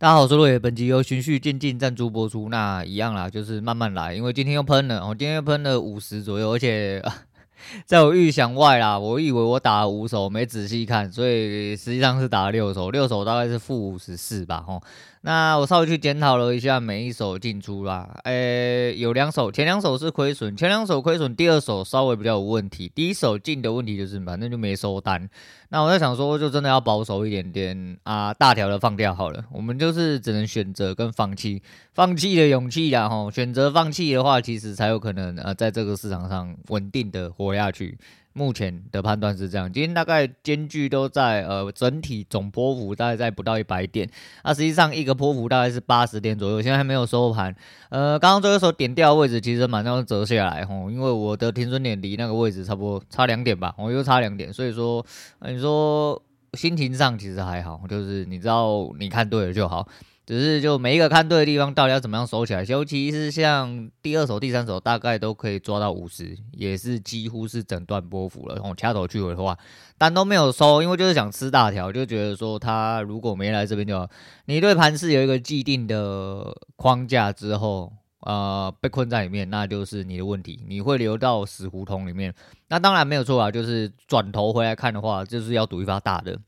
大家好，我是陆野，本集由循序渐进赞助播出。那一样啦，就是慢慢来，因为今天又喷了，我今天又喷了五十左右，而且 在我预想外啦。我以为我打了五手，没仔细看，所以实际上是打了六手，六手大概是负五十四吧，吼。那我稍微去检讨了一下每一手进出啦，诶、有两手，前两手是亏损，前两手亏损，第二手稍微比较有问题，第一手进的问题就是反正就没收单。那我在想说，就真的要保守一点点啊，大条的放掉好了，我们就是只能选择跟放弃，放弃的勇气啦吼，选择放弃的话，其实才有可能呃，在这个市场上稳定的活下去。目前的判断是这样，今天大概间距都在呃整体总波幅大概在不到一百点，那实际上一个波幅大概是八十点左右，现在还没有收盘。呃，刚刚这个时候点掉的位置其实马上要折下来吼，因为我的停损点离那个位置差不多差两点吧，我又差两点，所以说，你说心情上其实还好，就是你知道你看对了就好。只是就每一个看对的地方，到底要怎么样收起来？尤其是像第二手、第三手，大概都可以抓到五十，也是几乎是整段波幅了。然后掐头去尾的话，单都没有收，因为就是想吃大条，就觉得说他如果没来这边就好。你对盘是有一个既定的框架之后，呃，被困在里面，那就是你的问题，你会流到死胡同里面。那当然没有错啊，就是转头回来看的话，就是要赌一发大的。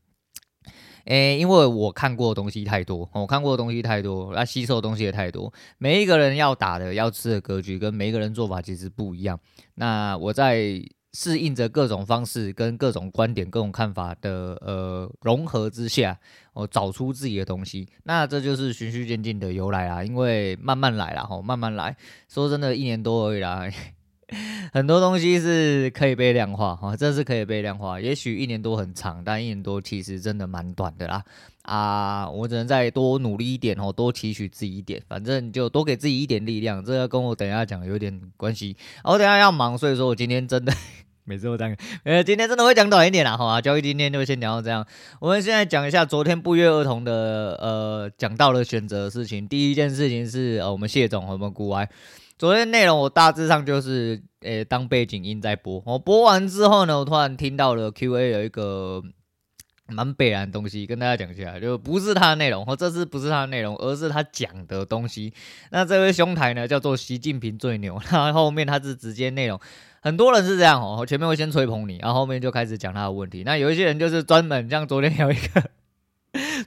诶、因为我看过的东西太多，我看过的东西太多，那吸收的东西也太多。每一个人要打的、要吃的格局，跟每一个人做法其实不一样。那我在适应着各种方式、跟各种观点、各种看法的呃融合之下，我找出自己的东西。那这就是循序渐进的由来啦，因为慢慢来啦，吼，慢慢来。说真的，一年多而已啦。很多东西是可以被量化哈，这是可以被量化。也许一年多很长，但一年多其实真的蛮短的啦。啊，我只能再多努力一点哦，多期许自己一点，反正就多给自己一点力量。这个跟我等一下讲有点关系。我等下要忙，所以说我今天真的 每次都这样。呃，今天真的会讲短一点啦，好啊，交易今天就先讲到这样。我们现在讲一下昨天不约而同的呃讲到了选择的事情。第一件事情是呃我们谢总我们股癌。昨天内容我大致上就是，诶、当背景音在播。我播完之后呢，我突然听到了 Q&A 有一个蛮北然的东西，跟大家讲一下，就不是他的内容，或这次不是他的内容，而是他讲的东西。那这位兄台呢，叫做习近平最牛。他后面他是直接内容，很多人是这样哦，前面会先吹捧你，然后后面就开始讲他的问题。那有一些人就是专门像昨天有一个。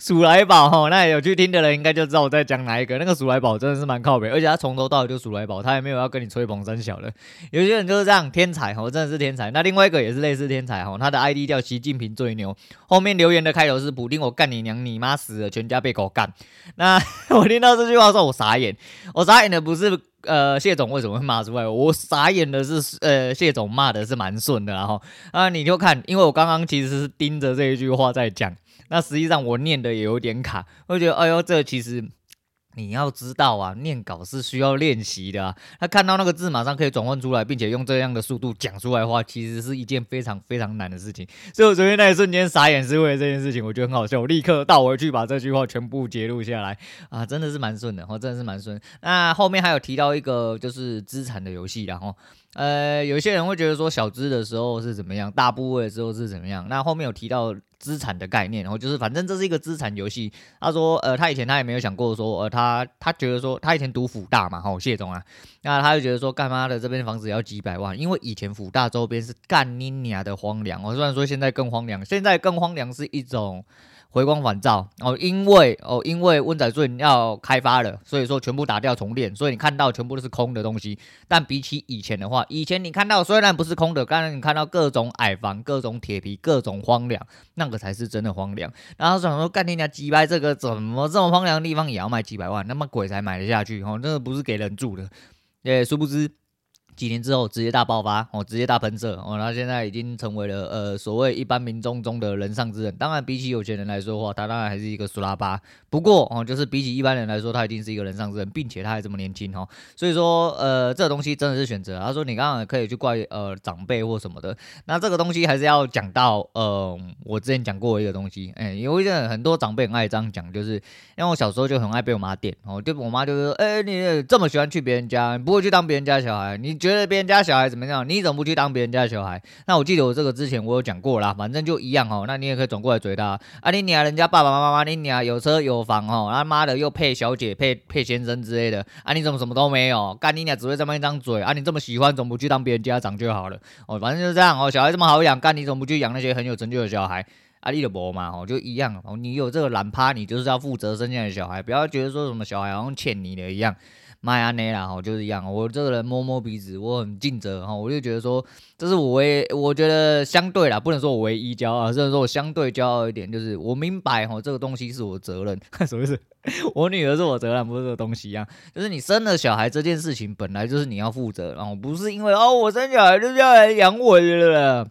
鼠来宝哈，那有去听的人应该就知道我在讲哪一个。那个鼠来宝真的是蛮靠北，而且他从头到尾就鼠来宝，他也没有要跟你吹捧三小的。有些人就是这样，天才哈，真的是天才。那另外一个也是类似天才哈，他的 ID 叫习近平最牛，后面留言的开头是普丁我干你娘，你妈死了，全家被狗干。那我听到这句话的时候，我傻眼，我傻眼的不是呃谢总为什么会骂出来，我傻眼的是呃谢总骂的是蛮顺的，然后啊你就看，因为我刚刚其实是盯着这一句话在讲。那实际上我念的也有点卡，我觉得哎呦，这其实你要知道啊，念稿是需要练习的啊。他看到那个字马上可以转换出来，并且用这样的速度讲出来的话，其实是一件非常非常难的事情。所以我昨天那一瞬间傻眼，是为了这件事情，我觉得很好笑。我立刻倒回去把这句话全部截录下来啊，真的是蛮顺的，哦，真的是蛮顺。那后面还有提到一个就是资产的游戏，然后。呃，有些人会觉得说小资的时候是怎么样，大部位的时候是怎么样。那后面有提到资产的概念，然后就是反正这是一个资产游戏。他说，呃，他以前他也没有想过说，呃，他他觉得说他以前读辅大嘛，吼，谢总啊，那他就觉得说，干妈的这边房子要几百万，因为以前辅大周边是干你娘的荒凉。我虽然说现在更荒凉，现在更荒凉是一种。回光返照哦，因为哦，因为温仔顺要开发了，所以说全部打掉重练，所以你看到全部都是空的东西。但比起以前的话，以前你看到虽然不是空的，刚才你看到各种矮房、各种铁皮、各种荒凉，那个才是真的荒凉。然后想说，干天家几百这个怎么这么荒凉的地方也要卖几百万？那么鬼才买得下去哦，那个不是给人住的。也殊不知。几年之后直接大爆发哦，直接大喷射哦，他现在已经成为了呃所谓一般民众中的人上之人。当然，比起有钱人来说的话，他当然还是一个苏拉巴。不过哦，就是比起一般人来说，他已经是一个人上之人，并且他还这么年轻哦。所以说呃，这个东西真的是选择。他说你刚刚可以去怪呃长辈或什么的，那这个东西还是要讲到呃，我之前讲过一个东西，哎，有一些很多长辈很爱这样讲，就是因为我小时候就很爱被我妈电哦，就我妈就说，哎，你这么喜欢去别人家，你不会去当别人家小孩，你。觉得别人家小孩怎么样？你怎么不去当别人家小孩？那我记得我这个之前我有讲过啦，反正就一样哦。那你也可以转过来嘴他啊，你娘人家爸爸妈妈，你娘有车有房哦，他妈的又配小姐配配先生之类的啊，你怎么什么都没有？干你娘只会这么一张嘴啊？你这么喜欢，怎么不去当别人家长就好了？哦，反正就是这样哦。小孩这么好养，干你怎么不去养那些很有成就的小孩？阿力的伯嘛，哦，就一样哦。你有这个懒趴，你就是要负责生下来的小孩，不要觉得说什么小孩好像欠你的一样。迈阿密啦，吼，就是一样。我这个人摸摸鼻子，我很尽责，哈，我就觉得说，这是我唯，我觉得相对啦，不能说我唯一骄傲，只能说我相对骄傲一点，就是我明白，哈，这个东西是我责任。什么意思？我女儿是我责任，不是这个东西啊。就是你生了小孩这件事情，本来就是你要负责，然后不是因为哦，我生小孩就是要来养我的了。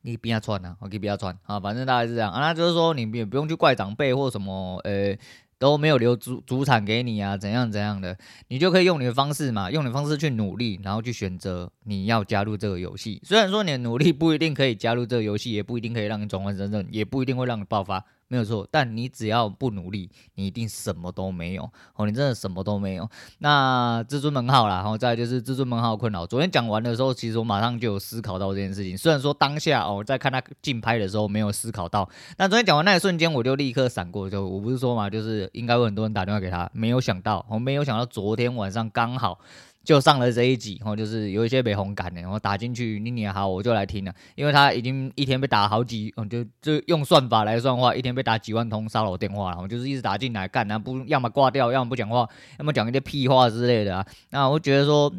你不要穿啊，我可以不要穿啊，反正大概是这样啊。那就是说，你也不用去怪长辈或什么，呃。都没有留主主产给你啊，怎样怎样的，你就可以用你的方式嘛，用你的方式去努力，然后去选择你要加入这个游戏。虽然说你的努力不一定可以加入这个游戏，也不一定可以让你转换身份，也不一定会让你爆发。没有错，但你只要不努力，你一定什么都没有哦。你真的什么都没有。那至尊门号啦，然后再就是至尊门号困扰。昨天讲完的时候，其实我马上就有思考到这件事情。虽然说当下哦，在看他竞拍的时候没有思考到，但昨天讲完那一瞬间，我就立刻闪过。就我不是说嘛，就是应该会很多人打电话给他，没有想到，我没有想到昨天晚上刚好。就上了这一集，然后就是有一些被红感的，然后打进去，你也好，我就来听了，因为他已经一天被打好几，嗯，就就用算法来算的话，一天被打几万通骚扰电话，然后就是一直打进来干，然后不要么挂掉，要么不讲话，要么讲一些屁话之类的啊。那我觉得说，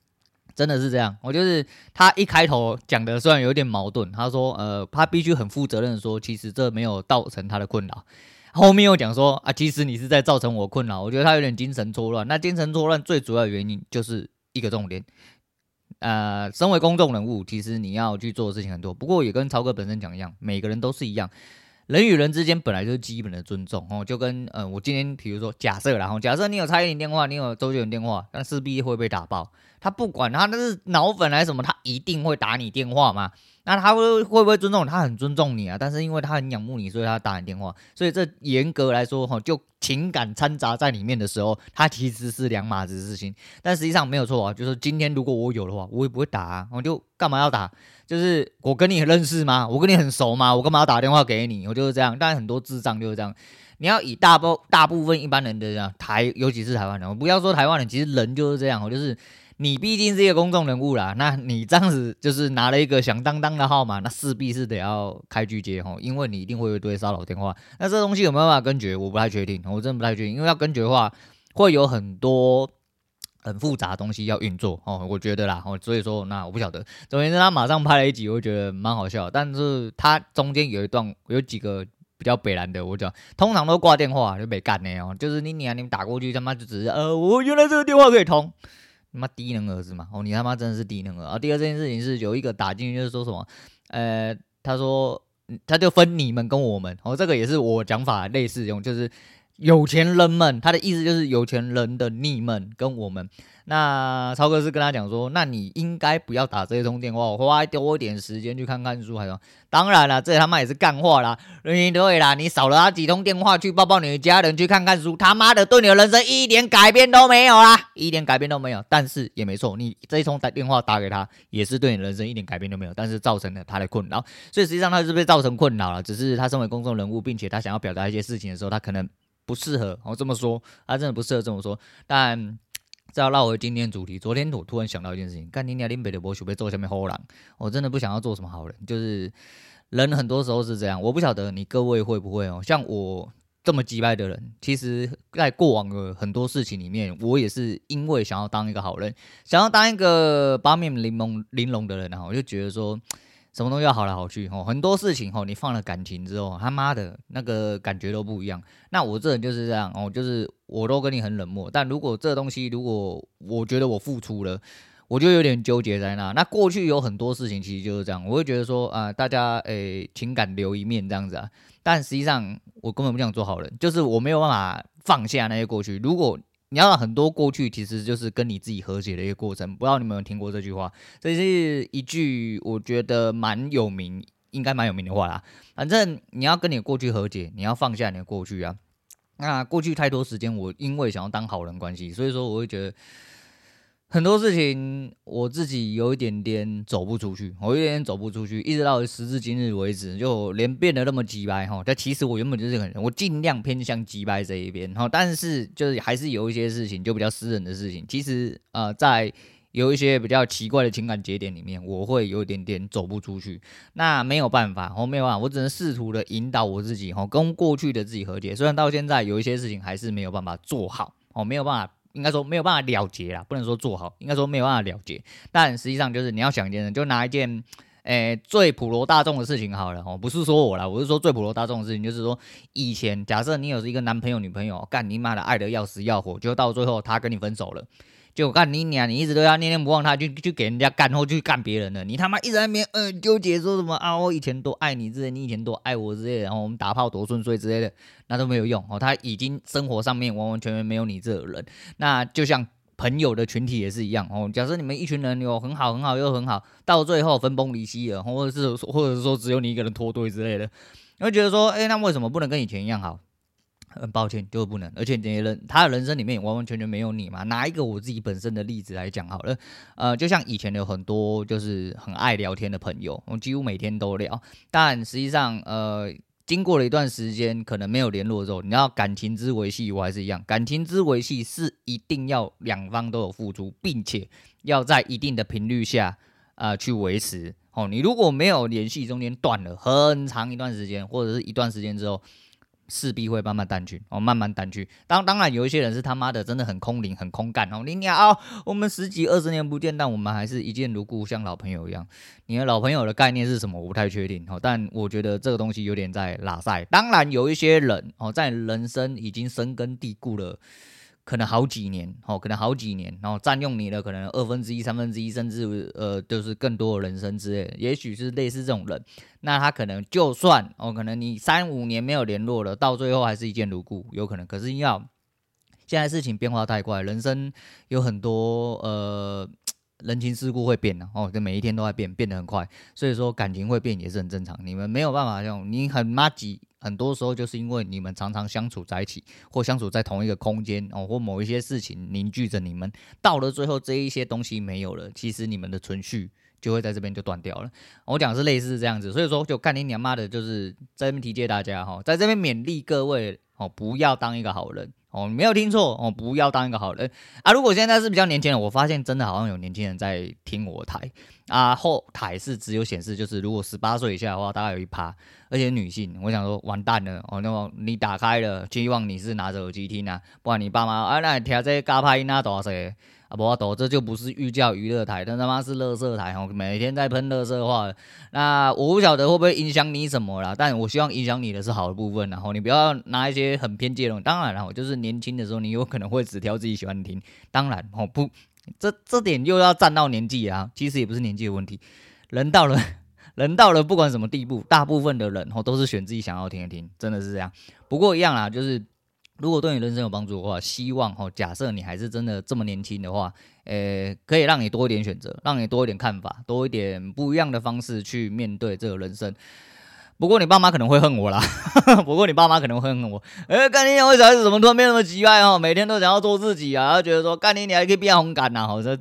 真的是这样，我就是他一开头讲的虽然有点矛盾，他说，呃，他必须很负责任的说，其实这没有造成他的困扰。后面又讲说啊，其实你是在造成我困扰，我觉得他有点精神错乱。那精神错乱最主要的原因就是一个重点，呃，身为公众人物，其实你要去做的事情很多。不过也跟超哥本身讲一样，每个人都是一样，人与人之间本来就是基本的尊重哦。就跟呃，我今天比如说假设然后假设你有蔡依林电话，你有周杰伦电话，那势必会被打爆。他不管他那是脑粉还是什么，他一定会打你电话嘛。那他会会不会尊重你？他很尊重你啊，但是因为他很仰慕你，所以他打你电话。所以这严格来说，哈，就情感掺杂在里面的时候，他其实是两码子事情。但实际上没有错啊，就是今天如果我有的话，我也不会打啊，我就干嘛要打？就是我跟你认识吗？我跟你很熟吗？我干嘛要打电话给你？我就是这样。但很多智障就是这样。你要以大部大部分一般人的这样台，尤其是台湾人，我不要说台湾人，其实人就是这样，我就是。你毕竟是一个公众人物啦，那你这样子就是拿了一个响当当的号码，那势必是得要开拒接吼，因为你一定会有一堆骚扰电话。那这东西有没有办法根绝？我不太确定，我真的不太确定，因为要根绝的话，会有很多很复杂的东西要运作哦。我觉得啦，哦，所以说那我不晓得。总之，他马上拍了一集，我觉得蛮好笑。但是他中间有一段有几个比较北烂的，我讲通常都挂电话就被干的哦，就是你你啊，你们打过去他妈就只是呃，我原来这个电话可以通。他妈低能儿子嘛！哦，你他妈真的是低能儿。啊，第二件事情是有一个打进去，就是说什么，呃，他说他就分你们跟我们，哦，这个也是我讲法类似用，就是有钱人们，他的意思就是有钱人的你们跟我们。那超哥是跟他讲说，那你应该不要打这一通电话，我花多一点时间去看看书，还说，当然了，这他妈也是干话啦，对啦，你少了他几通电话去抱抱你的家人，去看看书，他妈的对你的人生一点改变都没有啦，一点改变都没有。但是也没错，你这一通打电话打给他，也是对你人生一点改变都没有，但是造成了他的困扰，所以实际上他是被造成困扰了，只是他身为公众人物，并且他想要表达一些事情的时候，他可能不适合我这么说，他真的不适合这么说，但。再要绕回今天主题，昨天我突然想到一件事情，干你娘林北的博许被做下面好人，我真的不想要做什么好人，就是人很多时候是这样，我不晓得你各位会不会哦，像我这么机掰的人，其实在过往的很多事情里面，我也是因为想要当一个好人，想要当一个八面玲珑玲珑的人，然后我就觉得说。什么东西要好来好去哦，很多事情吼，你放了感情之后，他妈的那个感觉都不一样。那我这人就是这样哦，就是我都跟你很冷漠，但如果这东西如果我觉得我付出了，我就有点纠结在那。那过去有很多事情其实就是这样，我会觉得说啊、大家诶、情感留一面这样子啊，但实际上我根本不想做好人，就是我没有办法放下那些过去。如果你要很多过去，其实就是跟你自己和解的一个过程。不知道你们有没有听过这句话？这是一句我觉得蛮有名，应该蛮有名的话啦。反正你要跟你过去和解，你要放下你的过去啊。那过去太多时间，我因为想要当好人关系，所以说我会觉得很多事情我自己有一点点走不出去，我有点走不出去，一直到时至今日为止，就连变得那么机掰哈。但其实我原本就是个人，我尽量偏向机掰这一边哈。但是就是还是有一些事情就比较私人的事情，其实呃在有一些比较奇怪的情感节点里面，我会有一点点走不出去。那没有办法，我没有办法，我只能试图的引导我自己哈，跟过去的自己和解。虽然到现在有一些事情还是没有办法做好，哦，没有办法。应该说没有办法了结啦，不能说做好，应该说没有办法了结。但实际上就是你要想一件事，就拿一件，诶、最普罗大众的事情好了哦，不是说我啦，我是说最普罗大众的事情，就是说以前假设你有一个男朋友女朋友，干你妈的爱的要死要活，就到最后他跟你分手了。就干你娘！你一直都要念念不忘他，就就给人家干，或去干别人了。你他妈一直在那边嗯纠结，说什么啊？我以前多爱你之类，你以前多爱我之类的，然后我们打炮多顺遂之类的，那都没有用哦。他已经生活上面完完全全没有你这个人。那就像朋友的群体也是一样哦。假设你们一群人有很好很好又很好，到最后分崩离析了，或者是或者是说只有你一个人脱队之类的，你会觉得说，哎，那为什么不能跟以前一样好？很抱歉，就是不能，而且你人他的人生里面完完全全没有你嘛。拿一个我自己本身的例子来讲好了，呃，就像以前有很多就是很爱聊天的朋友，我几乎每天都聊，但实际上，呃，经过了一段时间可能没有联络之后，你要感情之维系，我还是一样，感情之维系是一定要两方都有付出，并且要在一定的频率下啊、呃、去维持。哦，你如果没有联系，中间断了很长一段时间，或者是一段时间之后。势必会慢慢淡去哦，慢慢淡去。当当然有一些人是他妈的真的很空灵、很空干哦。你俩哦，我们十几二十年不见，但我们还是一见如故，像老朋友一样。你的老朋友的概念是什么？我不太确定哦。但我觉得这个东西有点在拉赛。当然有一些人哦，在人生已经深根蒂固了。可能好几年，哦，可能好几年，然后占用你的可能二分之一、三分之一，甚至呃，就是更多的人生之类，也许是类似这种人，那他可能就算哦，可能你三五年没有联络了，到最后还是一见如故，有可能。可是要现在事情变化太快，人生有很多呃。人情世故会变的哦，就每一天都在变，变得很快，所以说感情会变也是很正常。你们没有办法用，你很麻吉，很多时候就是因为你们常常相处在一起，或相处在同一个空间哦，或某一些事情凝聚着你们，到了最后这一些东西没有了，其实你们的存续就会在这边就断掉了。我讲是类似这样子，所以说就看你娘妈的，就是在这边提诫大家哈，在这边勉励各位哦，不要当一个好人。哦，你没有听错哦，不要当一个好人啊！如果现在是比较年轻人，我发现真的好像有年轻人在听我台啊，后台是只有显示就是如果十八岁以下的话，大概有一趴，而且女性，我想说完蛋了哦，那么你打开了，希望你是拿着耳机听啊，不然你爸妈啊，那听这些嘎拍音啊，多少？啊，不懂，这就不是寓教于乐台，但他妈是垃圾台哦！每天在喷垃圾话，那我不晓得会不会影响你什么啦，但我希望影响你的是好的部分，然后你不要拿一些很偏激的。当然了，就是年轻的时候，你有可能会只挑自己喜欢听。当然哦，不，这这点又要站到年纪啊，其实也不是年纪的问题，人到了，人到了，不管什么地步，大部分的人哦都是选自己想要听的听，真的是这样。不过一样啦，就是。如果对你人生有帮助的话，希望哈，假设你还是真的这么年轻的话，呃、可以让你多一点选择，让你多一点看法，多一点不一样的方式去面对这个人生。不过你爸妈可能会恨我啦，不过你爸妈可能会恨我。诶、欸，干你娘，我小孩子怎么突然变那么奇怪哦？每天都想要做自己啊，他觉得说干你你还可以变红感呐，好像。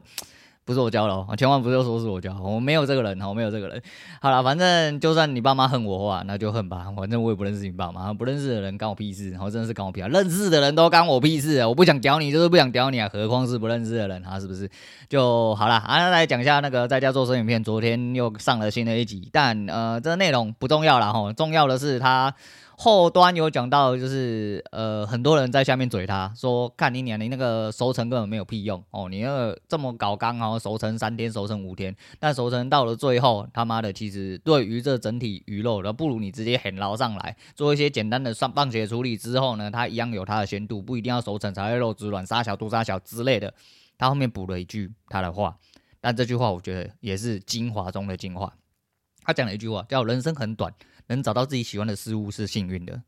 不是我教的哦，千万不要说是我教，我没有这个人，我没有这个人。好了，反正就算你爸妈恨我的话，那就恨吧，反正我也不认识你爸妈，不认识的人干我屁事，我真的是干我屁啊，认识的人都干我屁事，我不想屌你就是不想屌你啊，何况是不认识的人啊，是不是？就好了，啊，来讲一下那个在家做生影片，昨天又上了新的一集，但呃，这个内容不重要了哈，重要的是他。后端有讲到，就是呃，很多人在下面嘴他说，看你娘，你那个熟成根本没有屁用哦，你那个这么搞刚哦，熟成三天，熟成五天，但熟成到了最后，他妈的，其实对于这整体鱼肉的，不如你直接很捞上来，做一些简单的上棒血处理之后呢，它一样有它的鲜度，不一定要熟成才会肉质软、杀小、肚杀小之类的。他后面补了一句他的话，但这句话我觉得也是精华中的精华。他讲了一句话，叫“人生很短”。能找到自己喜欢的事物是幸运的，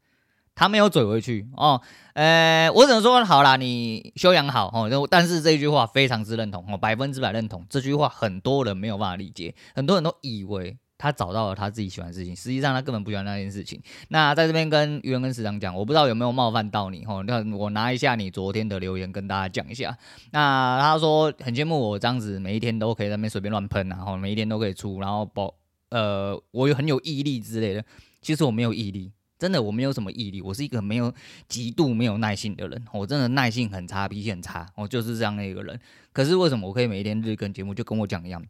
他没有嘴回去哦。呃，我只能说好啦，你修养好哦。但是这句话非常之认同哦，百分之百认同。这句话很多人没有办法理解，很多人都以为他找到了他自己喜欢的事情，实际上他根本不喜欢那件事情。那在这边跟鱼人跟市长讲，我不知道有没有冒犯到你哦，那我拿一下你昨天的留言跟大家讲一下。那他说很羡慕我这样子，每一天都可以在那边随便乱喷，然后每一天都可以出，然后保呃我有很有毅力之类的。其实我没有毅力，真的我没有什么毅力，我是一个没有极度没有耐性的人，我真的耐性很差，脾气很差，我就是这样的一个人。可是为什么我可以每一天日更节目，就跟我讲一样？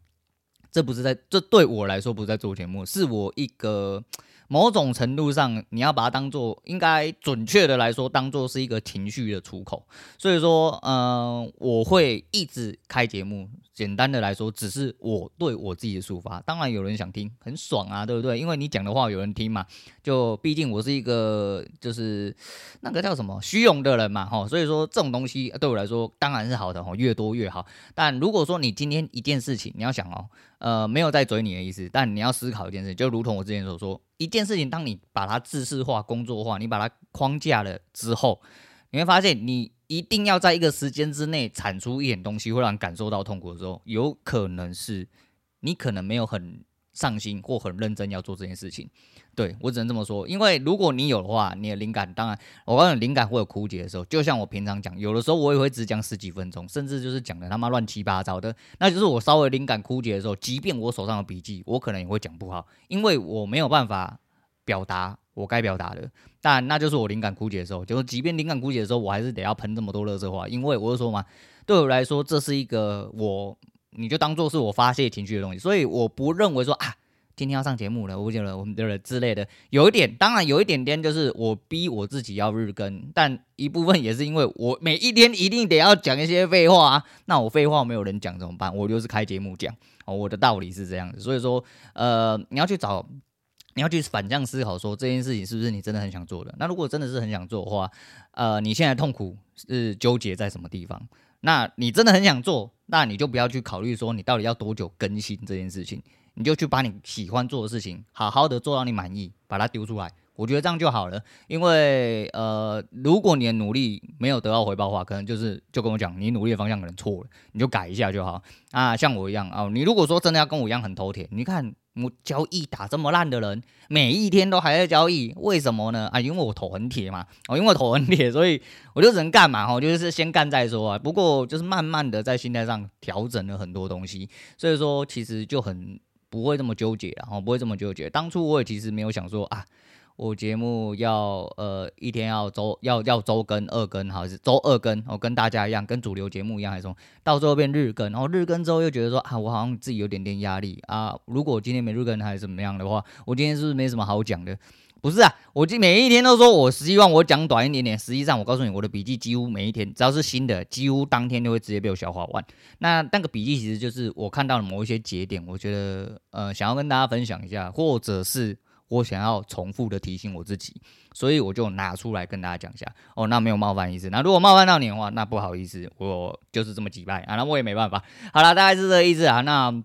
这不是在，这对我来说不是在做节目，是我一个。某种程度上，你要把它当做，应该准确的来说，当做是一个情绪的出口。所以说，嗯、我会一直开节目。简单的来说，只是我对我自己的抒发。当然有人想听，很爽啊，对不对？因为你讲的话有人听嘛。就毕竟我是一个就是那个叫什么虚荣的人嘛，哈。所以说这种东西对我来说当然是好的，哈，越多越好。但如果说你今天一件事情，你要想哦，呃，没有在嘴你的意思，但你要思考一件事，就如同我之前所说。一件事情，当你把它制式化、工作化，你把它框架了之后，你会发现，你一定要在一个时间之内产出一点东西，会让你感受到痛苦的时候，有可能是你可能没有很上心或很认真要做这件事情。对，我只能这么说，因为如果你有的话，你的灵感当然，我告诉你，灵感会有枯竭的时候。就像我平常讲，有的时候我也会只讲十几分钟，甚至就是讲的他妈乱七八糟的。那就是我稍微灵感枯竭的时候，即便我手上有笔记，我可能也会讲不好，因为我没有办法表达我该表达的。但那就是我灵感枯竭的时候，就是即便灵感枯竭的时候，我还是得要喷这么多乐色话，因为我就说嘛，对我来说，这是一个我，你就当做是我发泄情绪的东西，所以我不认为说啊。今天要上节目了，我觉得我们的人之类的，有一点，当然有一点点，就是我逼我自己要日更，但一部分也是因为我每一天一定得要讲一些废话啊，那我废话没有人讲怎么办？我就是开节目讲哦，我的道理是这样子，所以说，呃，你要去找，你要去反向思考，说这件事情是不是你真的很想做的？那如果真的是很想做的话，呃，你现在痛苦是纠结在什么地方？那你真的很想做，那你就不要去考虑说你到底要多久更新这件事情。你就去把你喜欢做的事情好好的做到你满意，把它丢出来，我觉得这样就好了。因为呃，如果你的努力没有得到回报的话，可能就是就跟我讲，你努力的方向可能错了，你就改一下就好啊。像我一样啊，你如果说真的要跟我一样很头铁，你看我交易打这么烂的人，每一天都还在交易，为什么呢？啊，因为我头很铁嘛，哦，因为我头很铁，所以我就只能干嘛哈，就是先干再说啊。不过就是慢慢的在心态上调整了很多东西，所以说其实就很。不会这么纠结然后，不会这么纠结。当初我也其实没有想说啊，我节目要呃一天要周要要周更二更，还是周二更，我跟大家一样，跟主流节目一样，还是说到最后变日更，然后日更之后又觉得说啊，我好像自己有点点压力啊。如果今天没日更还是怎么样的话，我今天是不是没什么好讲的？不是啊，我今每一天都说我希望我讲短一点点，实际上我告诉你，我的笔记几乎每一天只要是新的，几乎当天就会直接被我消化完。那那个笔记其实就是我看到了某一些节点，我觉得呃想要跟大家分享一下，或者是我想要重复的提醒我自己，所以我就拿出来跟大家讲一下。哦，那没有冒犯意思。那如果冒犯到你的话，那不好意思，我就是这么机掰啊，那我也没办法。好了，大概是这个意思啊。那。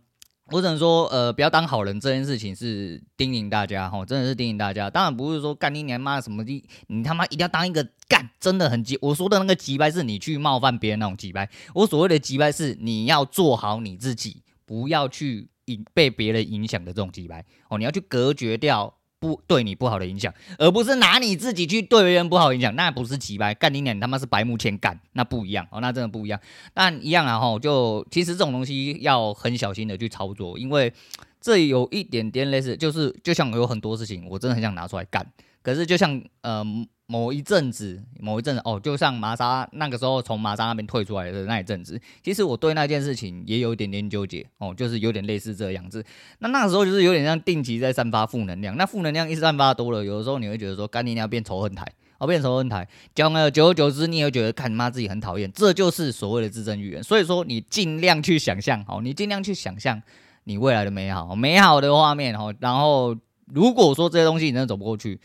我只能说，呃，不要当好人这件事情是叮咛大家哈，真的是叮咛大家。当然不是说干你娘妈什么的，你他妈一定要当一个干，真的很急。我说的那个急掰是你去冒犯别人那种急掰。我所谓的急掰是你要做好你自己，不要去影被别人影响的这种鸡排哦，你要去隔绝掉。不对你不好的影响，而不是拿你自己去对别人不好影响，那不是鸡排干你娘，他妈是白目前干，那不一样哦，那真的不一样。但一样啊哈，就其实这种东西要很小心的去操作，因为这有一点点类似，就是就像有很多事情，我真的很想拿出来干，可是就像呃。某一阵子，某一阵子哦，就像玛莎那个时候从玛莎那边退出来的那一阵子，其实我对那件事情也有一点点纠结哦，就是有点类似这样子。那那个时候就是有点像定期在散发负能量，那负能量一散发多了，有的时候你会觉得说，干你要变仇恨台，哦，变仇恨台，讲了久而久之，你也会觉得看你妈自己很讨厌，这就是所谓的自证预言。所以说，你尽量去想象，哦，你尽量去想象你未来的美好，美好的画面，哦，然后如果说这些东西你真的走不过去。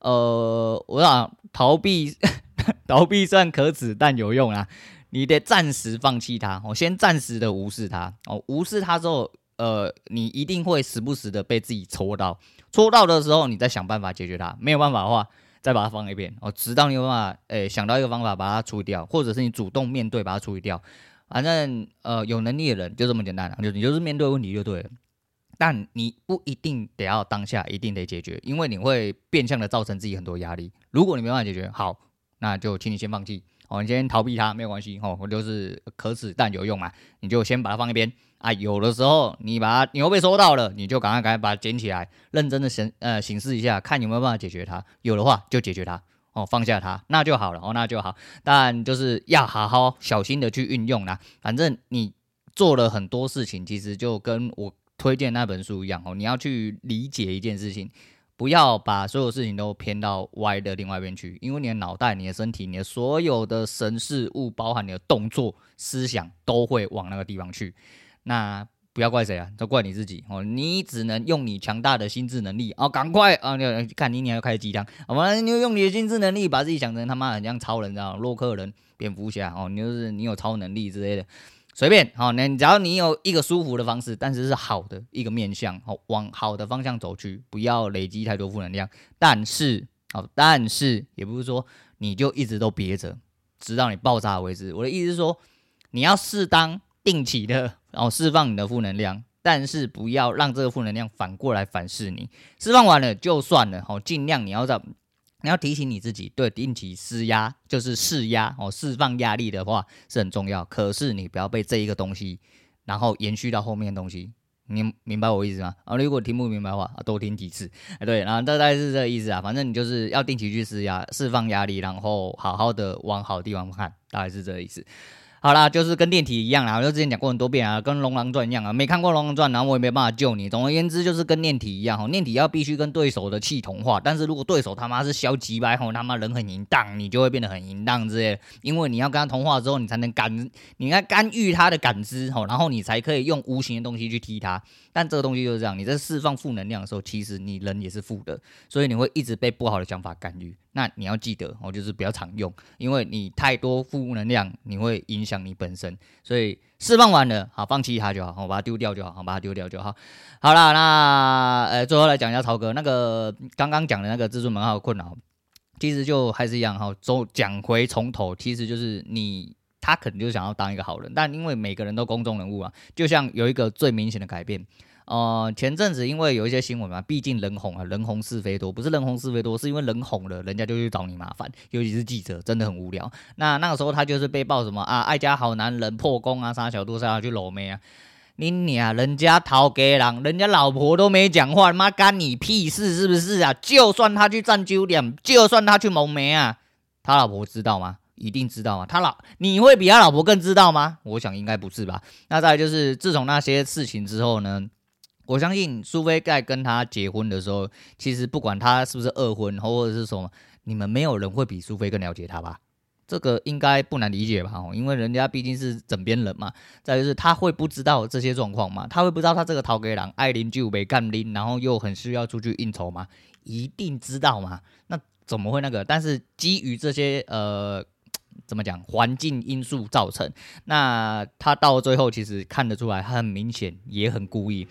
呃，我想逃避，逃避虽然可耻，但有用啊！你得暂时放弃它，我先暂时的无视它。哦，无视它之后，呃，你一定会时不时的被自己戳到，戳到的时候，你再想办法解决它。没有办法的话，再把它放一边。哦，直到你有办法，哎、想到一个方法把它处理掉，或者是你主动面对把它处理掉。反正，呃，有能力的人就这么简单，就你就是面对问题就对了。但你不一定得要当下一定得解决，因为你会变相的造成自己很多压力。如果你没办法解决，好，那就请你先放弃。哦，你先逃避它没有关系。哦，我就是可耻但有用嘛，你就先把它放一边啊。有的时候你把它，你又被收到了，你就赶快赶快把它捡起来，认真的审呃审视一下，看有没有办法解决它。有的话就解决它，哦，放下它，那就好了。哦，那就好。但就是要好好小心的去运用啦。反正你做了很多事情，其实就跟我推荐那本书一样哦，你要去理解一件事情。不要把所有事情都偏到歪的另外一边去，因为你的脑袋、你的身体、你的所有的神事物，包含你的动作、思想，都会往那个地方去。那不要怪谁啊，都怪你自己哦。你只能用你强大的心智能力哦，赶快啊！你看你，你还要开鸡汤，好吧？你就用你的心智能力，把自己想成他妈很像超人，这样洛克人、蝙蝠侠哦，你就是你有超能力之类的。随便好，那只要你有一个舒服的方式，但是是好的一个面向，好往好的方向走去，不要累积太多负能量。但是好，但是也不是说你就一直都憋着，直到你爆炸为止。我的意思是说，你要适当定期的，然后释放你的负能量，但是不要让这个负能量反过来反噬你。释放完了就算了，好，尽量你要在。你要提醒你自己，对，定期施压就是释压哦，释放压力的话是很重要。可是你不要被这一个东西，然后延续到后面的东西。你明白我意思吗？啊，如果听不明白的话，多听几次。对，然后大概是这个意思啊。反正你就是要定期去施压，释放压力，然后好好的往好地方看，大概是这个意思。好啦，就是跟电体一样啦，我就之前讲过很多遍啊，跟《龙狼传》一样啊，没看过《龙狼传》，然后我也没办法救你。总而言之，就是跟炼体一样哈，炼体要必须跟对手的气同化，但是如果对手他妈是消极白吼，他妈人很淫荡，你就会变得很淫荡之类，因为你要跟他同化之后，你才能感，你应该干预他的感知吼，然后你才可以用无形的东西去踢他。但这个东西就是这样，你在释放负能量的时候，其实你人也是负的，所以你会一直被不好的想法干预。那你要记得哦，就是不要常用，因为你太多负能量，你会影响你本身。所以释放完了，好，放弃它就好，好把它丢掉就好，好，把它丢掉就好。好啦，那呃，最后来讲一下曹哥那个刚刚讲的那个自助门号的困扰，其实就还是一样哈，走讲回从头，其实就是你他可能就想要当一个好人，但因为每个人都公众人物啊，就像有一个最明显的改变。呃，前阵子因为有一些新闻嘛，毕竟人红啊，人红是非多，不是人红是非多，是因为人红了，人家就去找你麻烦，尤其是记者，真的很无聊。那那个时候他就是被爆什么啊，爱家好男人破功啊，杀小杜莎去搂妹啊，你娘，人家逃给狼，人家老婆都没讲话，妈干你屁事是不是啊？就算他去占酒店，就算他去搂妹啊，他老婆知道吗？一定知道吗？他老你会比他老婆更知道吗？我想应该不是吧。那再就是自从那些事情之后呢？我相信苏菲在跟他结婚的时候，其实不管他是不是二婚或者是什么，你们没有人会比苏菲更了解他吧？这个应该不难理解吧？因为人家毕竟是枕边人嘛。再就是他会不知道这些状况吗？他会不知道他这个逃给狼爱邻就没干拎，然后又很需要出去应酬吗？一定知道嘛？那怎么会那个？但是基于这些呃，怎么讲环境因素造成，那他到最后其实看得出来，他很明显也很故意。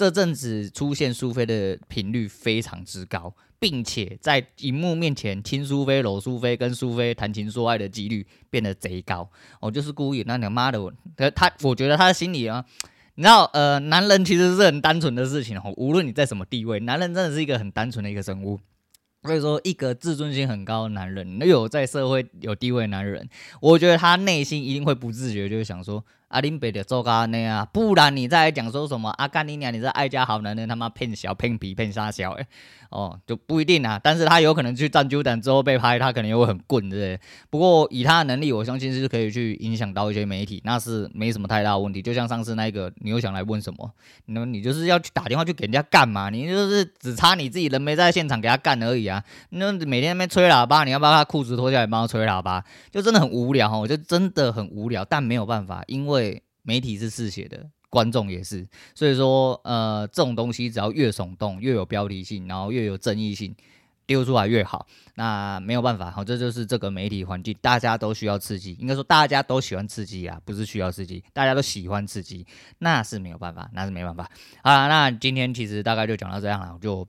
这阵子出现苏菲的频率非常之高，并且在荧幕面前亲苏菲、搂苏菲、跟苏菲谈情说爱的几率变得贼高。我就是故意，那你妈的，他他，我觉得他的心里啊，你知道，呃，男人其实是很单纯的事情哦。无论你在什么地位，男人真的是一个很单纯的一个生物。所以说，一个自尊心很高的男人，那有在社会有地位的男人，我觉得他内心一定会不自觉就是想说。阿林北的做咖那样，不然你再讲说什么阿干你娘，你这爱家好男人他妈骗小骗皮骗杀小诶。哦，就不一定啊，但是他有可能去站久等之后被拍，他可能又会很棍，对不对？不过以他的能力，我相信是可以去影响到一些媒体，那是没什么太大问题。就像上次那个，你又想来问什么？那你就是要去打电话去给人家干嘛？你就是只差你自己人没在现场给他干而已啊！那每天在吹喇叭，你要不要他裤子脱下来帮他吹喇叭，就真的很无聊哦，就真的很无聊。但没有办法，因为媒体是嗜血的。观众也是，所以说，呃，这种东西只要越耸动，越有标题性，然后越有争议性，丢出来越好。那没有办法，好，这就是这个媒体环境，大家都需要刺激。应该说，大家都喜欢刺激啊，不是需要刺激，大家都喜欢刺激，那是没有办法，那是没办法。好啦，那今天其实大概就讲到这样了，我就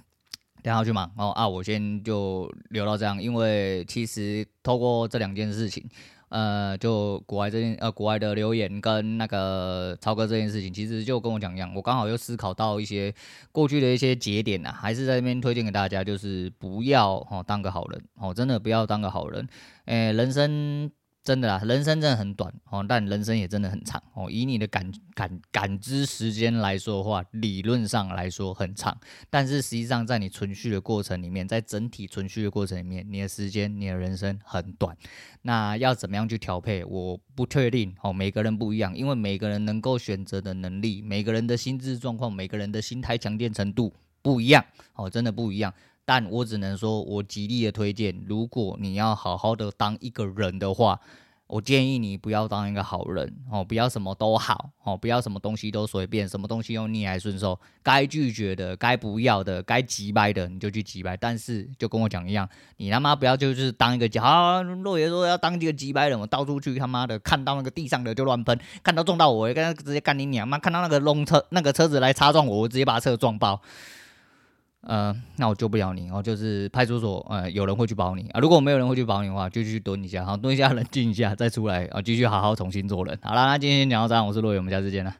等下去忙哦啊，我先就留到这样，因为其实透过这两件事情。呃，就国外这件呃国外的留言跟那个超哥这件事情，其实就跟我讲一样，我刚好又思考到一些过去的一些节点啊，还是在这边推荐给大家，就是不要哦当个好人哦，真的不要当个好人，诶，人生。真的啊，人生真的很短哦，但人生也真的很长哦。以你的感感感知时间来说的话，理论上来说很长，但是实际上在你存续的过程里面，在整体存续的过程里面，你的时间、你的人生很短。那要怎么样去调配？我不确定哦，每个人不一样，因为每个人能够选择的能力、每个人的心智状况、每个人的心态强健程度不一样哦，真的不一样。但我只能说，我极力的推荐，如果你要好好的当一个人的话，我建议你不要当一个好人哦，不要什么都好哦，不要什么东西都随便，什么东西都逆来顺受，该拒绝的、该不要的、该击败的，你就去击败。但是就跟我讲一样，你他妈不要就是当一个啊，洛爷说要当一个击败人，我到处去他妈的看到那个地上的就乱喷，看到撞到我，我跟他直接干你娘妈，看到那个弄车那个车子来擦撞我，我直接把车撞爆。呃，那我救不了你，然后就是派出所，呃，有人会去保你啊。如果没有人会去保你的话，就去蹲一下，好，蹲一下，冷静一下，再出来啊，继续好好重新做人。好啦，那今天讲到这，我是洛伟，我们下次见了。